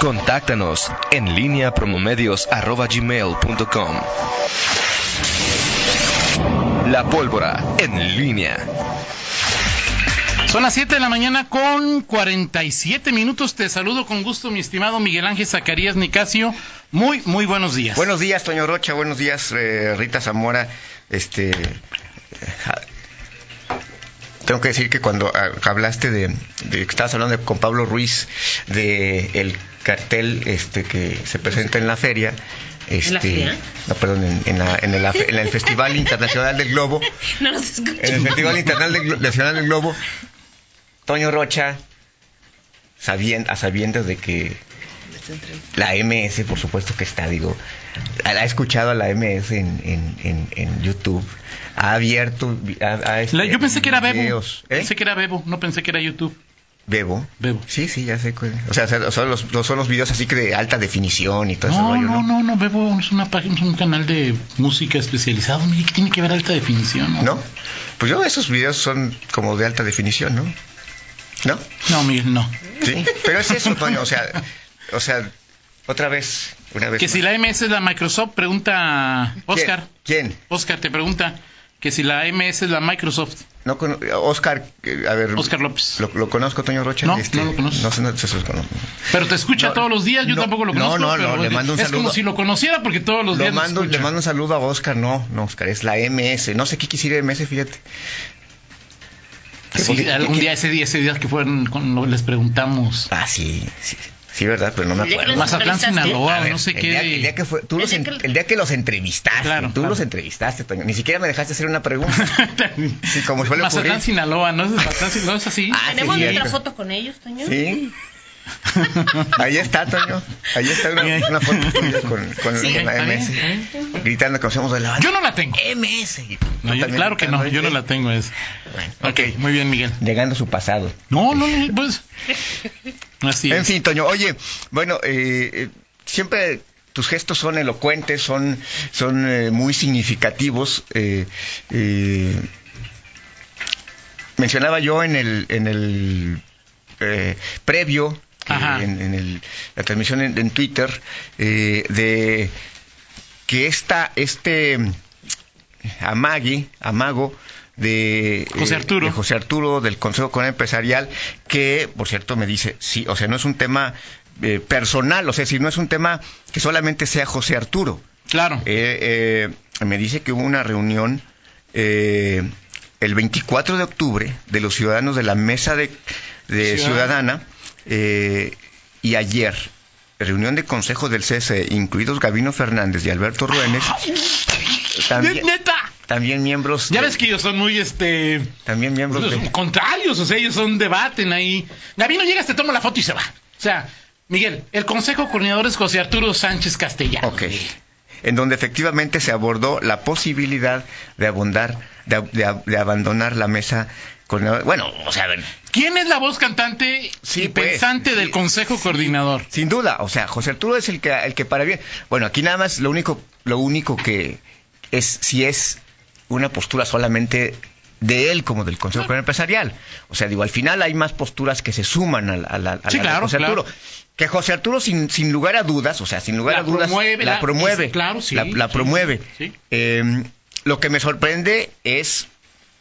Contáctanos en línea promomedios.com. La pólvora en línea. Son las 7 de la mañana con 47 minutos. Te saludo con gusto, mi estimado Miguel Ángel Zacarías Nicasio. Muy, muy buenos días. Buenos días, Toño Rocha. Buenos días, eh, Rita Zamora. Este. Tengo que decir que cuando ah, hablaste de, de que estabas hablando de- con Pablo Ruiz de el cartel este que se presenta en la feria, este, la feria? no, perdón, en, en la- en el, en el Festival Internacional del Globo, No los escucho. en el Festival Internacional del, Globo, Toño Rocha, sabien- a sabiendas de que la MS, por supuesto que está, digo, ha ha escuchado a la MS en, en, en, en YouTube, ha abierto, ha, ha, este, La- yo pensé que era Bebo. videos. ¿Eh? Pensé que era Bebo, no pensé que era YouTube. Bebo. Bebo. Sí, sí, ya sé. O sea, son los, son los videos así que de alta definición y todo No, rollo, no, ¿no? no, no, Bebo es una página, es un canal de música especializado. Mire, que tiene que ver alta definición, ¿no? ¿No? Pues yo esos videos son como de alta definición, ¿no? ¿No? No, Miguel, no. Sí. Pero es eso, Toño, o sea, o sea, otra vez, una vez Que más. si la MS es la Microsoft, pregunta Oscar. ¿Quién? Oscar te pregunta que si la MS es la Microsoft. No Oscar, eh, a ver. Oscar López. ¿Lo, lo conozco, Toño Rocha? No, no lo conozco. No, no conozco. Pero te escucha No, todos los días, yo no, tampoco lo no, conozco. no, pero no, le mando un es saludo. como si lo conociera porque todos los Lo días le mando un saludo a Oscar. No, no, Oscar, es la MS. No sé qué quisiera MS, fíjate. Sí, ¿Qué- algún día, ese día, ese día que fueron, les preguntamos. Ah, sí, sí, sí, verdad, pero no me acuerdo. Mazatlán. Sinaloa, ver, no sé el qué. Día, el día que fue, tú El los día que- el día que los entrevistaste, Claro, tú claro. los entrevistaste, Toño. Ni siquiera me dejaste hacer una pregunta. Sí, como suele Mazatlán, ocurrir. Sinaloa, ¿no es Mazatlán, Sinaloa? ¿Es así? Ah, ¿Tenemos sí, cierto. foto con ellos, Toño? Sí. Ahí está, Toño. Ahí está una, foto tuya con, con, Sí, con la MS. bien. Gritando que hacemos de la Yo no la tengo. MS. No, yo- claro que no, yo no ¿eh? la tengo. Es. Bueno, Ok, muy bien, Miguel. Llegando a su pasado. No, no, no, pues. Así En es. fin, Toño, oye, bueno, eh, eh, siempre tus gestos son elocuentes, son, son eh, muy significativos. eh, mencionaba yo en el, en el previo. En, en el- la transmisión en, en Twitter, eh, de que esta, este amague, amago de José eh, Arturo. de José Arturo del Consejo Económico Empresarial, que por cierto me dice, sí, o sea, no es un tema eh, personal, o sea, si no es un tema que solamente sea José Arturo. Claro. Eh, eh, me dice que hubo una reunión eh, el 24 de octubre de los ciudadanos de la mesa de, ciudadana eh, y ayer reunión de consejo del CSE, incluidos Gabino Fernández y Alberto Ruénes, también, ¡Neta! también miembros Ya de- ves que ellos son muy, este. también miembros de, contrarios, o sea, ellos son debaten ahí. Gabino llegas, te toma la foto y se va. O sea, Miguel, el consejo coordinador es José Arturo Sánchez Castellano. Ok. En donde efectivamente se abordó la posibilidad de de- de abandonar la mesa con bueno, o sea, a ver, ¿Quién es la voz cantante Sí, y pues, pensante sí, del consejo coordinador? sin duda, o sea, José Arturo es el que el que para bien. Bueno, aquí nada más lo único lo único que es si es una postura solamente de él como del Consejo Coordinador Empresarial. O sea, digo, al final hay más posturas que se suman a la, a la- a Sí, la de claro, José claro. Arturo. Que José Arturo, sin, sin lugar a dudas, o sea, sin lugar La a dudas, promueve, la, promueve. claro, sí, la, sí, promueve. Eh, lo que me sorprende es,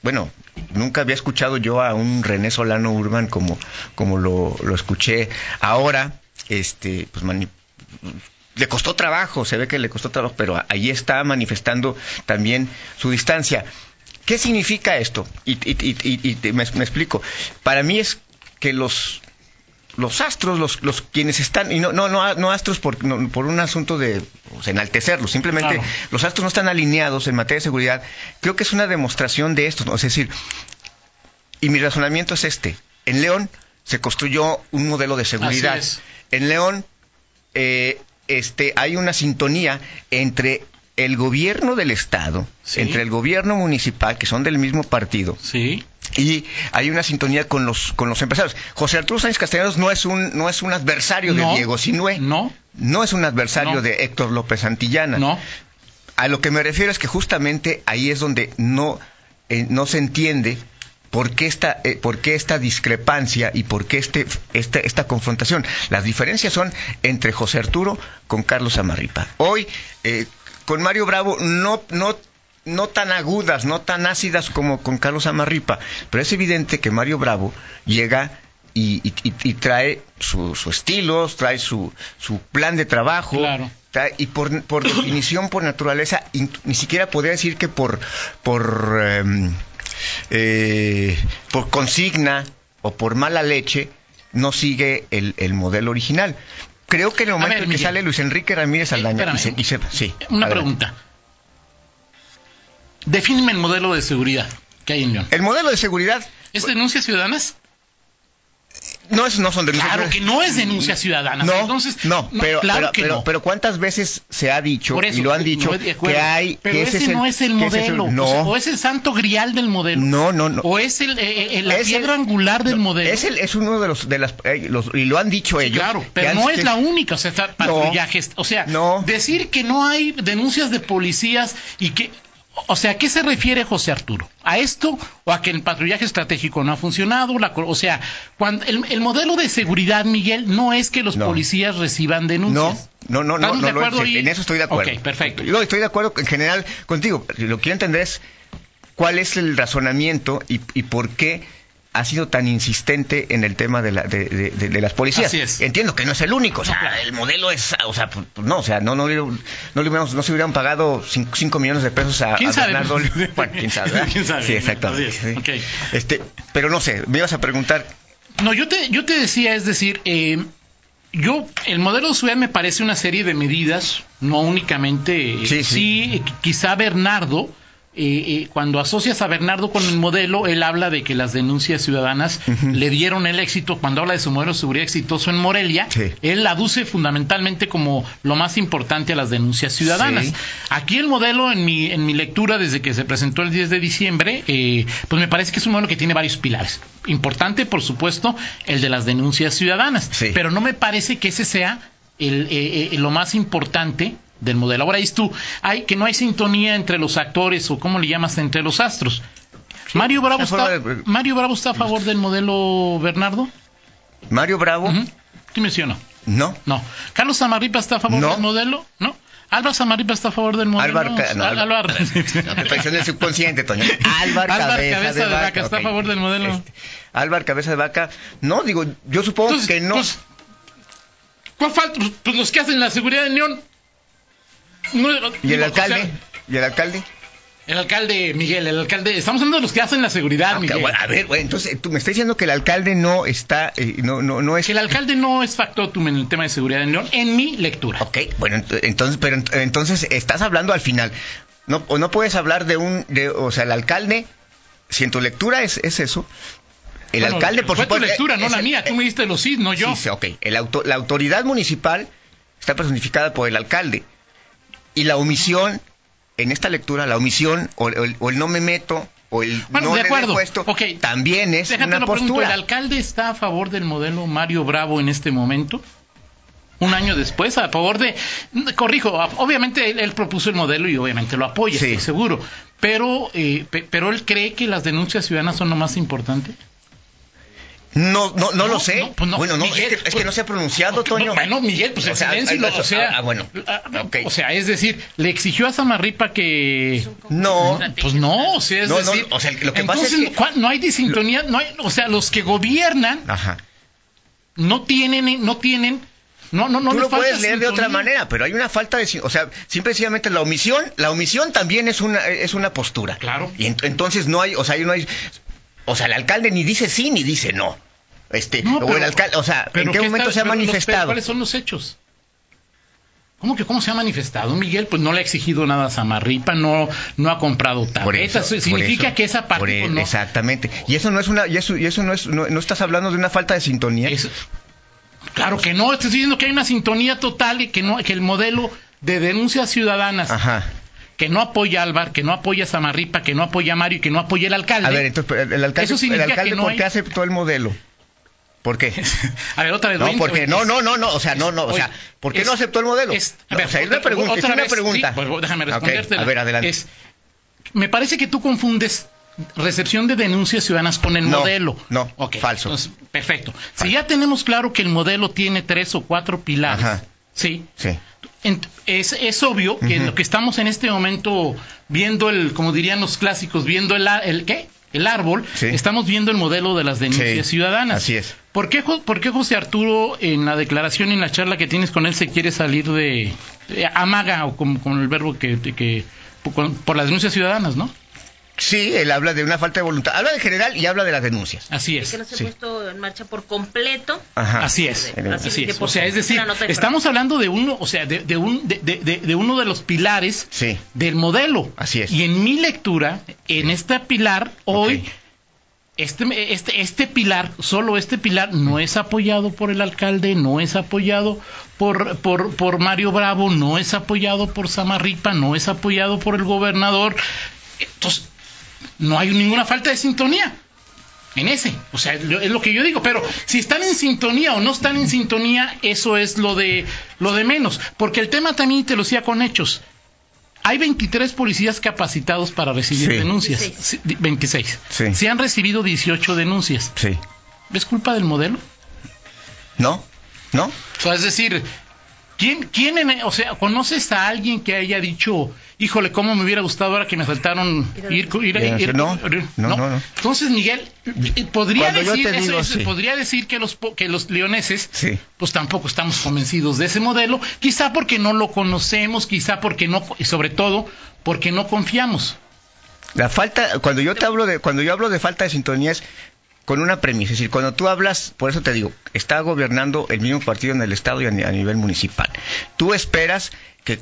bueno, nunca había escuchado yo a un René Solano Urban como, como lo, lo escuché ahora. Este, pues le costó trabajo, se ve que le costó trabajo, pero ahí está manifestando también su distancia. ¿Qué significa esto? Y, y- y- y- me explico. Para mí es que los los astros, los, los quienes están, y no, no, no, no astros por, no, por un asunto de pues, enaltecerlos, simplemente Claro. los astros no están alineados en materia de seguridad, creo que es una demostración de esto, ¿no? es decir, y mi razonamiento es este, en León se construyó un modelo de seguridad, en León eh, este, hay una sintonía entre el gobierno del Estado, Sí. entre el gobierno municipal, que son del mismo partido, Sí. y hay una sintonía con los con los empresarios. José Arturo Sánchez Castellanos no es un no es un adversario No. de Diego Sinue, No. no es un adversario No. de Héctor López Santillana. No. A lo que me refiero es que justamente ahí es donde no eh, no se entiende ¿Por qué, esta, eh, ¿Por qué esta discrepancia y por qué este, este, esta confrontación? Las diferencias son entre José Arturo con Carlos Amarripa. Hoy, eh, con Mario Bravo, no, no, no tan agudas, no tan ácidas como con Carlos Amarripa, pero es evidente que Mario Bravo llega y, y- y- y trae su, su estilo, trae su, su plan de trabajo. Claro. trae- y por, por definición, por naturaleza, in- ni siquiera podría decir que por, por, em, eh, por consigna o por mala leche no sigue el, el modelo original. Creo que en el momento ver, en que Miguel. sale Luis Enrique Ramírez Aldaña espérame. y se, y se- sí, Una adelante. pregunta. Defíneme el modelo de seguridad que hay en León. El modelo de seguridad ¿Es denuncias ciudadanas? No no son denuncias. Claro que no es denuncia ciudadana. No, Entonces, no, pero, claro pero, que pero, no. pero ¿cuántas veces se ha dicho eso, y lo han dicho que hay pero que ese, es no es el es modelo no, o, sea, o es el santo grial del modelo no, no, no. o es el, eh, eh, la Es piedra angular del modelo Es, el, es uno de los de las eh, los- y lo han dicho ellos. claro, pero no es la única, o sea, está patrullajes, o sea, No. decir que no hay denuncias de policías y que, o sea, ¿a qué se refiere José Arturo? ¿A esto o a que el patrullaje estratégico no ha funcionado? La o sea, cuando el, el modelo de seguridad, Miguel, no es que los No. policías reciban No, denuncias. no, no, no, ¿Estamos no, de lo- acuerdo en ahí? eso estoy de acuerdo. Ok, perfecto. Yo estoy de acuerdo en general contigo. Lo que quiero entender es cuál es el razonamiento y, y por qué ha sido tan insistente en el tema de, la, de, de- de- de las policías. Así es. Entiendo que no es el único, o sea, No, claro. el modelo es, o sea, pues, no, o sea, no, no, le- no, le no se hubieran pagado 5 millones de pesos a, ¿Quién a sabe? Bernardo. Bueno, quién sabe. ¿Quién sabe? Sí, exactamente. Es. sí. Este, pero no sé, me ibas a preguntar. No, yo te, yo te decía, es decir, eh, yo, el modelo de ciudad me parece una serie de medidas, no únicamente, eh, Sí, sí. sí, quizá Bernardo, eh, eh, cuando asocias a Bernardo con el modelo, él habla de que las denuncias ciudadanas le dieron el éxito, cuando habla de su modelo de seguridad exitoso en Morelia, Sí. él aduce fundamentalmente como lo más importante a las denuncias ciudadanas. Sí. Aquí el modelo, en mi, en mi lectura, desde que se presentó el 10 de diciembre, eh, pues me parece que es un modelo que tiene varios pilares. Importante, por supuesto, el de las denuncias ciudadanas. Sí. Pero no me parece que ese sea el, eh, eh, lo más importante del modelo. Ahora dices tú, hay, que no hay sintonía entre los actores o cómo le llamas entre los astros. Mario Bravo está, de- Mario Bravo está a favor del modelo Bernardo. Mario Bravo, Ujú. ¿Qué menciono? no. No. Carlos Amarripa está a favor No. del modelo, ¿no? Álvaro Amarripa está a favor del modelo. Álvaro, no, Álvaro- Álvaro- No, te traicioné el subconsciente, Toño. Álvaro Álvaro Cabeza, Cabeza de Vaca, ¿está a favor del modelo? Este, Álvaro Cabeza de Vaca, no, digo, yo supongo Entonces, que no. pues, ¿Cuál falta? Pues los que hacen la seguridad en León. No, ¿Y el alcalde? sea, ¿Y el alcalde? el alcalde, Miguel, el alcalde. Estamos hablando de los que hacen la seguridad, Ah, Miguel. bueno, a ver, bueno, entonces tú me estás diciendo que el alcalde no está, eh, no, no, no es. Que el alcalde no es factotum en el tema de seguridad en León, en mi lectura. Ok, bueno, ent- entonces, pero ent- entonces estás hablando al final. No, o no puedes hablar de un, de, o sea, el alcalde, si en tu lectura es, es eso, el Bueno, alcalde, por fue supuesto. tu lectura, no la mía. Tú me diste los sí, no yo. Sí, sí, ok. El auto- la autoridad municipal está personificada por el alcalde. Y la omisión, en esta lectura, la omisión o, el, o el no me meto o el Bueno, no de acuerdo. puesto Ok. también es Déjate una lo pregunto, postura. ¿el alcalde está a favor del modelo Mario Bravo en este momento? Un año después, a favor de... Corrijo, obviamente él, él propuso el modelo y obviamente lo apoya, Sí. estoy seguro. Pero, eh, pe- pero él cree que las denuncias ciudadanas son lo más importante. No, no, no, No, lo sé. no, pues no, bueno, no, Miguel, es, que, es que pues- no se ha pronunciado, Toño. Bueno, Miguel, pues O el sea, silencio, hay- o sea, ah, ah, bueno, ah, ok. o sea, es decir, le exigió a Samarripa que No. pues no, o sea, es No, no, decir, o sea, lo que pasa entonces, es que- ¿cuál- no hay disintonía, no hay, o sea, los que gobiernan Ajá. no tienen, no tienen, no, no, no Tú lo puedes leer de otra sintonía. manera, pero hay una falta de, o sea, simple y sencillamente la omisión, la omisión también es una es una postura. Claro. Y ent- entonces no hay, o sea, no hay, o sea, el alcalde ni dice sí ni dice no. Este, No, o el alcalde, o sea, ¿en qué ¿qué momento está- se ha los- manifestado? ¿Cuáles son los hechos? ¿Cómo que cómo se ha manifestado? Miguel pues no le ha exigido nada a Samarripa, no, no ha comprado Por eso, Significa eso, que esa parte el- pues, no, Exactamente. Y eso no es una, y eso, y eso no es, no, no estás hablando de una falta de sintonía. Claro que no, estoy diciendo que hay una sintonía total y que no, que el modelo de denuncias ciudadanas Ajá. Que no apoya a Álvar, que no apoya a Samarripa, que no apoya a Mario y que no apoya el alcalde. A ver, entonces, el, alcalde, Eso el alcalde no ¿por hay- qué aceptó el modelo? ¿Por qué? a ver, otra vez. No, voy- porque no, no, no, no, o sea, no, no, o sea, ¿por qué es- no aceptó el modelo? es- a No, ver, o sea, es otra- una pregunta, es otra una vez, pregunta. sí, pues, déjame responderte. a ver, adelante. Es, me parece que tú confundes recepción de denuncias ciudadanas con el No, modelo. no, Ok, falso. entonces, perfecto. Si ya tenemos claro que el modelo tiene tres o cuatro pilares, Ajá. sí, Sí. Es, es obvio que lo que estamos en este momento viendo el, como dirían los clásicos, viendo el, el ¿qué? El árbol, Sí. estamos viendo el modelo de las denuncias Sí, ciudadanas. así es. ¿Por qué, ¿Por qué José Arturo en la declaración y en la charla que tienes con él se quiere salir de, de amaga o con, con el verbo que, que por, por las denuncias ciudadanas, ¿no? Sí, él habla de una falta de voluntad. Habla de general y habla de las denuncias. Así que es. no se Sí. ha puesto en marcha por completo. Ajá. Así es, Así así de es. por O sea, es decir, estamos hablando de uno, o sea, de, de un, de, de- uno de los pilares Sí. del modelo. Así es. Y en mi lectura, en este pilar, hoy, este, este, este pilar, solo este pilar, no es apoyado por el alcalde, no es apoyado por, por, por Mario Bravo, no es apoyado por Samarripa, no es apoyado por el gobernador. Entonces, no hay ninguna falta de sintonía en ese. O sea, es lo que yo digo. Pero si están en sintonía o no están en sintonía, eso es lo de, lo de menos. Porque el tema también te lo decía con hechos. Hay 23 policías capacitados para recibir Sí. denuncias. 26. Sí, di- 26. Sí. Se han recibido 18 denuncias. Sí. ¿Es culpa del modelo? ¿No? ¿No? O sea, es decir, ¿quién, quién en- o sea, conoces a alguien que haya dicho, híjole, cómo me hubiera gustado ahora que me faltaron ir, ir, ir- ir- No, no, no, no. Entonces, Miguel, eh, podría Cuando decir, eso digo, es, sí. podría decir que los po- que los leoneses, Sí. pues tampoco estamos convencidos de ese modelo, quizá porque no lo conocemos, quizá porque no, y sobre todo porque no confiamos. La falta, cuando yo te hablo de, cuando yo hablo de falta de sintonía es con una premisa, es decir, cuando tú hablas, por eso te digo, está gobernando el mismo partido en el estado y a, ni- a nivel municipal. Tú esperas que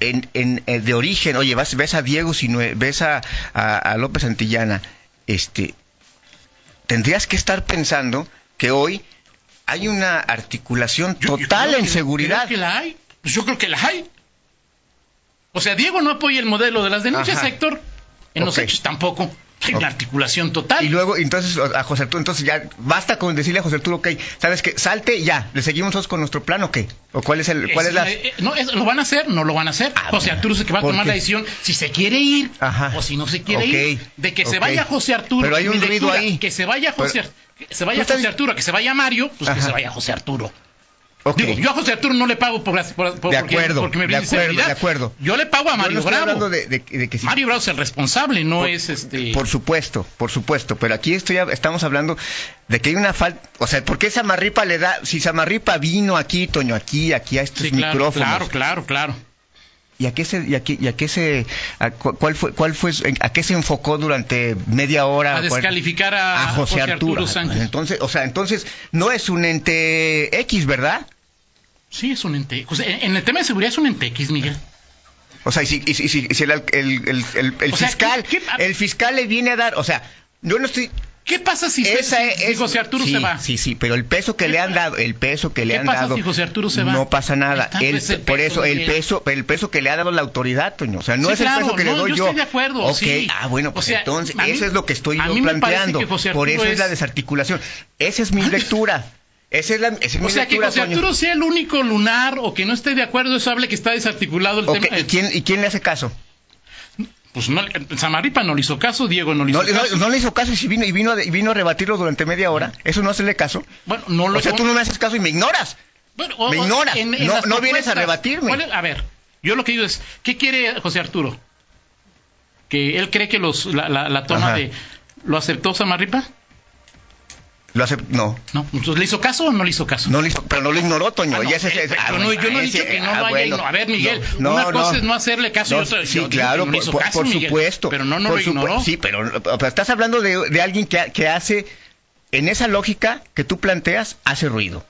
en, en- eh, de origen, oye, vas, ves a Diego Sinue, ves a, a- a López Santillana, este, tendrías que estar pensando que hoy hay una articulación Yo- yo total creo en que- seguridad. creo que la hay. Pues yo creo que la hay. O sea, Diego no apoya el modelo de las denuncias, Ajá. Héctor. En los hechos tampoco. Una articulación total. Y luego, entonces, a José Arturo, entonces ya basta con decirle a José Arturo, ok, ¿sabes qué? Salte y ya, ¿le seguimos nosotros con nuestro plan o qué? ¿O cuál es el, cuál es, la...? eh, no, es- ¿Lo van a hacer? No lo van a hacer. Ah, José. Arturo es el que va a ¿Por tomar qué? la decisión si se quiere ir Ajá. o si no se quiere ir. De que se vaya José Arturo. Pero hay un ruido ahí. Que se vaya José, Pero- que se vaya José Arturo, que se vaya Mario, pues que se vaya José Arturo. Digo, yo a José Arturo no le pago por, por- por- De porque, acuerdo, porque me de acuerdo, seguridad. de acuerdo. Yo le pago a Mario no Bravo. hablando de, de- de que si- Mario Bravo es el responsable, no por, es este. por supuesto, por supuesto, pero aquí estoy, estamos hablando de que hay una falta, o sea, ¿por qué Samarripa le da, si Samarripa vino aquí, Toño, aquí, aquí a estos Sí, claro, micrófonos, claro, claro, claro. ¿Y a qué se, y a qué, y a qué se, a cuál fue, cuál fue, a qué se enfocó durante media hora? A descalificar a, a José, José Arturo. Arturo Sánchez. Entonces, o sea, entonces no es un ente X, ¿verdad? Sí, es un ente. o sea, en el tema de seguridad es un ente X, Miguel. O sea, y si, y si- y si- el, el- el- sea, fiscal, ¿qué- qué- el fiscal le viene a dar, o sea, yo no estoy, ¿Qué pasa si, esa si- es, si José Arturo sí, se va? Sí, sí, pero el peso que ¿Qué le han dado, el peso que le ¿Qué han pasa dado, si José Arturo se va? no pasa nada. El- pues, el por eso el peso, el peso que le ha dado la autoridad, Toño. O sea, no Sí, es el peso que le doy yo yo. estoy de acuerdo, Ok, sí. ah, bueno, pues O sea, entonces mí- eso es lo que estoy yo planteando. que José por eso es la es- desarticulación. Esa es mi lectura. Esa es la, esa es mi O sea, que lectura, José Toño. Arturo sea el único lunar o que no esté de acuerdo, eso hable que está desarticulado el tema. ¿y, quién, ¿Y quién le hace caso? Pues no, Samarripa no le hizo caso, Diego no le hizo No, caso. no le hizo caso y si vino y vino, a- y vino a rebatirlo durante media hora. ¿Eso no hacerle caso? Bueno, no lo O sea, tú no me haces caso y me ignoras. Bueno, o- Me ignoras. en- en No- vienes a rebatirme. ¿Cuál es- A ver, yo lo que digo es, ¿qué quiere José Arturo? Que él cree que los, la, la- la toma Ajá. de... ¿Lo aceptó Samarripa? Lo hace, no. No. Entonces, ¿le hizo caso o no le hizo caso? No lo hizo, pero no lo ignoró, Toño. Ah, no, ese- eh, ese- ah, yo, no, bueno, yo no he ese- dicho que no ah, vaya bueno. no. A ver, Miguel, No, una cosa es no hacerle caso y otra sí, yo claro, le por, hizo por- caso, por Miguel, supuesto. Pero no, no por lo ignoró. Sí, pero, pero estás hablando de, de alguien que, que hace, en esa lógica que tú planteas, hace ruido.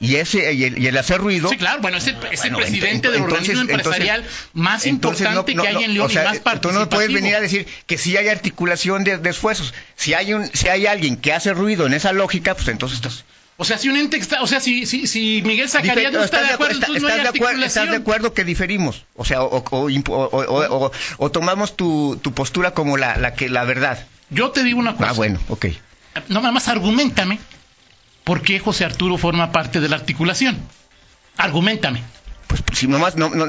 Y ese y el, y el hacer ruido. Sí, claro, bueno, es el, es el Bueno, presidente ent- del organismo entonces- empresarial más entonces importante no- que hay en León o sea, y más Tú no puedes participativo. venir a decir que sí hay articulación de, de esfuerzos. Si hay un, si hay alguien que hace ruido en esa lógica, pues entonces estás. O sea, si un ente está, o sea, si, si, si Miguel Zacarías no está ¿Estás de acuerdo, está- entonces no hay estás de acuerdo, articulación. estás de acuerdo que diferimos? O sea, o, o- o- o- o- o tomamos tu, tu postura como la, la que la verdad. Yo te digo una cosa. Ah, bueno, ok. No, nada más argumentame por qué José Arturo forma parte de la articulación. Argumentame. Pues si nomás, no, no,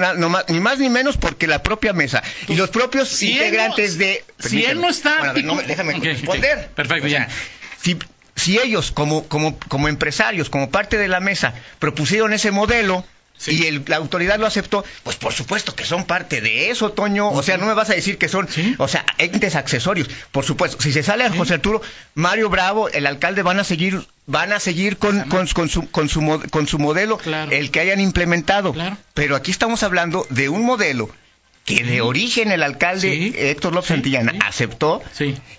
ni más ni menos porque la propia mesa y los propios Si integrantes de... si él no está Bueno, déjame responder. Perfecto, O sea, ya. Si, si ellos, como, como, como empresarios, como parte de la mesa, propusieron ese modelo... Sí. Y el- la autoridad lo aceptó, pues por supuesto que son parte de eso, Toño. O sea, no me vas a decir que son, Sí. o sea, entes accesorios. Por supuesto, si se sale a José Arturo, Mario Bravo, el alcalde, van a seguir, van a seguir con, con, con su, con, su, con su modelo, Claro. el que hayan implementado. Claro. Pero aquí estamos hablando de un modelo que de origen el alcalde Sí. Héctor López Sí, Santillana sí. aceptó,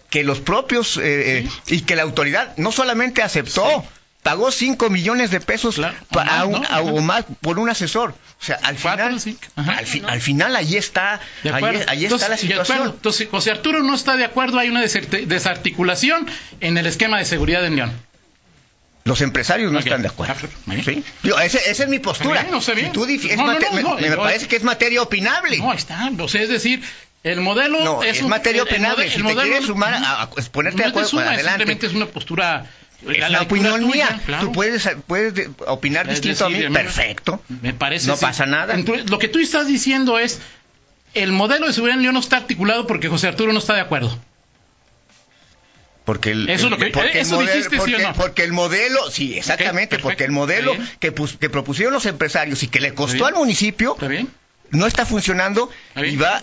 que los propios, eh, eh, y que la autoridad no solamente aceptó, pagó 5 millones de pesos Claro. O más, a un- ¿no? a- o más por un asesor. O sea, al final, al, fi- al final ahí está, ahí, está la situación. Entonces, José Arturo no está de acuerdo, hay una desarticulación en el esquema de seguridad en León. Los empresarios no están de acuerdo. Ah. Yo, ese- esa es mi postura. Bien, no sé bien. Si tú dif- es No, no, me- parece que es materia opinable. No, está. O sea, es decir, el modelo No, es, un- materia el- el opinable. mode- si el te modelo- quieres sumar a, a- ponerte es de acuerdo, suma, adelante. simplemente es una postura. Es la opinión tuya, mía. claro. Tú puedes, puedes de- opinar Es distinto decir, a mí. Perfecto. Me parece. No sí. pasa nada. Entonces, lo que tú estás diciendo es. El modelo de seguridad en León no está articulado porque José Arturo no está de acuerdo. Porque el, Eso es lo que- porque eso el modelo, dijiste, ¿sí o no? porque el modelo, sí, exactamente, porque el modelo que, que propusieron los empresarios y que le costó al municipio ¿Está bien? no está funcionando ¿Está bien? y va.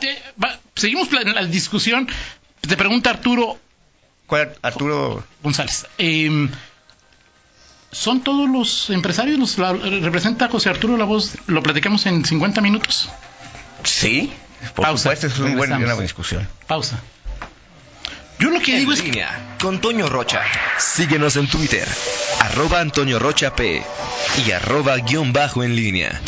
Seguimos en la discusión. Te pregunta Arturo ¿Cuál, Arturo, González. eh, ¿Son todos los empresarios? Los, la- ¿Representa José Arturo la voz? ¿Lo platicamos en 50 minutos? sí, por Pausa. supuesto, es un buen, una buena discusión. Pausa. Yo lo que En digo es que línea con Toño Rocha. Síguenos en Twitter, arroba Antonio Rocha P y arroba guion bajo en línea.